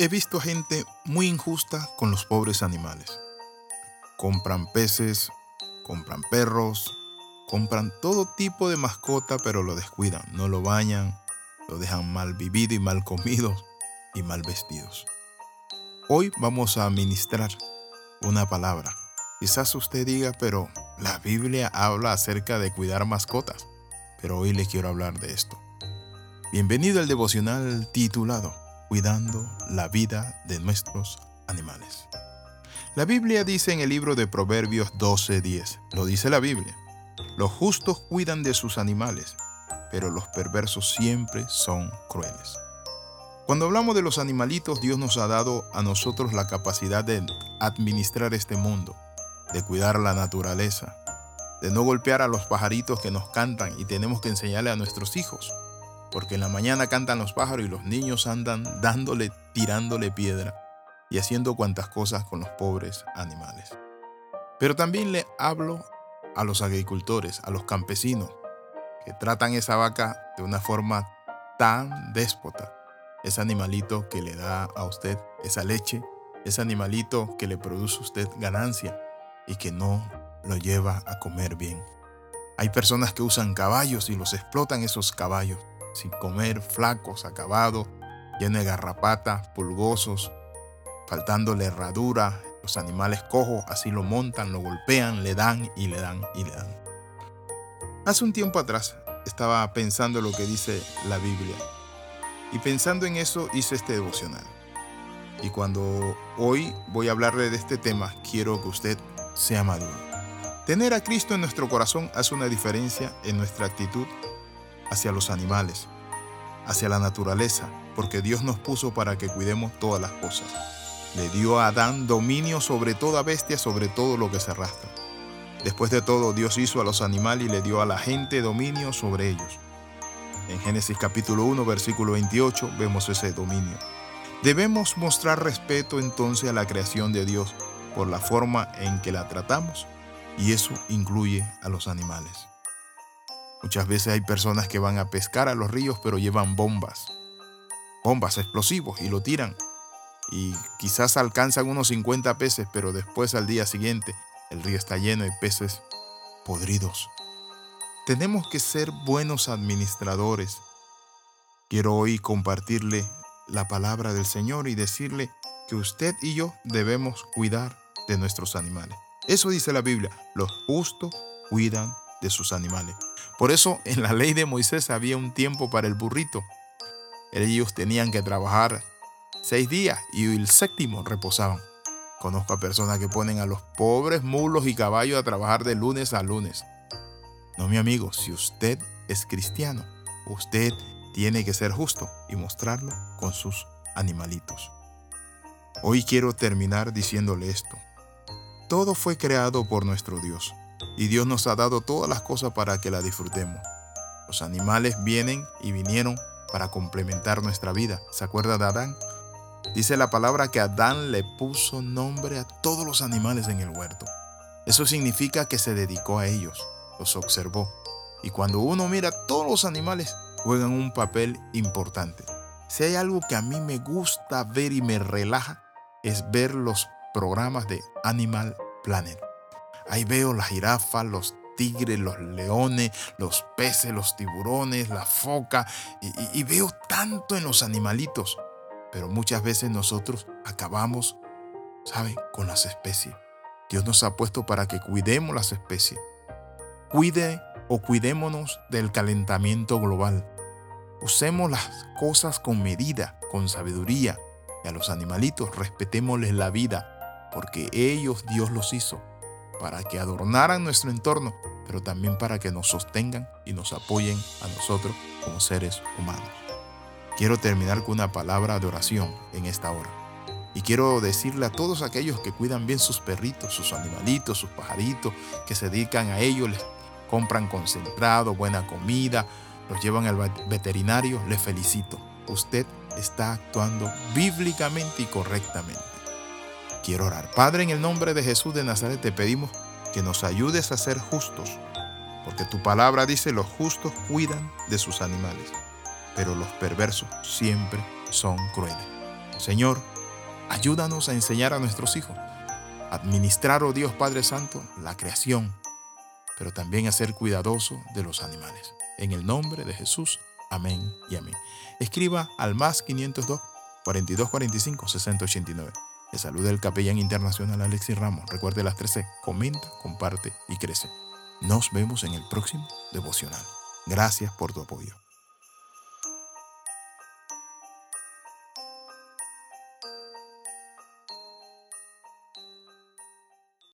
He visto gente muy injusta con los pobres animales. Compran peces, compran perros, compran todo tipo de mascota, pero lo descuidan, no lo bañan, lo dejan mal vivido y mal comido y mal vestidos. Hoy vamos a ministrar una palabra. Quizás usted diga, pero la Biblia habla acerca de cuidar mascotas, pero hoy le quiero hablar de esto. Bienvenido al devocional titulado Cuidando la vida de nuestros animales. La Biblia dice en el libro de Proverbios 12:10, lo dice la Biblia, los justos cuidan de sus animales, pero los perversos siempre son crueles. Cuando hablamos de los animalitos, Dios nos ha dado a nosotros la capacidad de administrar este mundo, de cuidar la naturaleza, de no golpear a los pajaritos que nos cantan y tenemos que enseñarle a nuestros hijos porque en la mañana cantan los pájaros y los niños andan dándole, tirándole piedra y haciendo cuantas cosas con los pobres animales. Pero también le hablo a los agricultores, a los campesinos, que tratan esa vaca de una forma tan déspota. Ese animalito que le da a usted esa leche, ese animalito que le produce a usted ganancia y que no lo lleva a comer bien. Hay personas que usan caballos y los explotan esos caballos sin comer, flacos, acabados, llenos de garrapatas, pulgosos, faltándole herradura. Los animales cojos así lo montan, lo golpean, le dan y le dan y le dan. Hace un tiempo atrás estaba pensando lo que dice la Biblia y pensando en eso hice este devocional. Y cuando hoy voy a hablarle de este tema, quiero que usted sea maduro. Tener a Cristo en nuestro corazón hace una diferencia en nuestra actitud hacia los animales, hacia la naturaleza, porque Dios nos puso para que cuidemos todas las cosas. Le dio a Adán dominio sobre toda bestia, sobre todo lo que se arrastra. Después de todo, Dios hizo a los animales y le dio a la gente dominio sobre ellos. En Génesis capítulo 1, versículo 28 vemos ese dominio. Debemos mostrar respeto entonces a la creación de Dios por la forma en que la tratamos, y eso incluye a los animales. Muchas veces hay personas que van a pescar a los ríos pero llevan bombas, bombas explosivos y lo tiran. Y quizás alcanzan unos 50 peces, pero después al día siguiente el río está lleno de peces podridos. Tenemos que ser buenos administradores. Quiero hoy compartirle la palabra del Señor y decirle que usted y yo debemos cuidar de nuestros animales. Eso dice la Biblia, los justos cuidan de sus animales. Por eso en la ley de Moisés había un tiempo para el burrito. Ellos tenían que trabajar seis días y el séptimo reposaban. Conozco a personas que ponen a los pobres mulos y caballos a trabajar de lunes a lunes. No, mi amigo, si usted es cristiano, usted tiene que ser justo y mostrarlo con sus animalitos. Hoy quiero terminar diciéndole esto. Todo fue creado por nuestro Dios y Dios nos ha dado todas las cosas para que la disfrutemos. Los animales vienen y vinieron para complementar nuestra vida. ¿Se acuerda de Adán? Dice la palabra que Adán le puso nombre a todos los animales en el huerto. Eso significa que se dedicó a ellos, los observó. Y cuando uno mira, todos los animales juegan un papel importante. Si hay algo que a mí me gusta ver y me relaja, es ver los programas de Animal Planet. Ahí veo las jirafas, los tigres, los leones, los peces, los tiburones, la foca, y, veo tanto en los animalitos. Pero muchas veces nosotros acabamos, ¿saben?, con las especies. Dios nos ha puesto para que cuidemos las especies. Cuide o cuidémonos del calentamiento global. Usemos las cosas con medida, con sabiduría. Y a los animalitos respetémosles la vida, porque ellos Dios los hizo para que adornaran nuestro entorno, pero también para que nos sostengan y nos apoyen a nosotros como seres humanos. Quiero terminar con una palabra de oración en esta hora. Y quiero decirle a todos aquellos que cuidan bien sus perritos, sus animalitos, sus pajaritos, que se dedican a ellos, les compran concentrado, buena comida, los llevan al veterinario, les felicito. Usted está actuando bíblicamente y correctamente. Quiero orar. Padre, en el nombre de Jesús de Nazaret te pedimos que nos ayudes a ser justos, porque tu palabra dice los justos cuidan de sus animales, pero los perversos siempre son crueles. Señor, ayúdanos a enseñar a nuestros hijos, a administrar, oh Dios Padre Santo, la creación, pero también a ser cuidadoso de los animales. En el nombre de Jesús, amén y amén. Escriba al más 502 4245 6089. Le saluda el capellán internacional Alexis Ramos. Recuerde las 13. Comenta, comparte y crece. Nos vemos en el próximo devocional. Gracias por tu apoyo.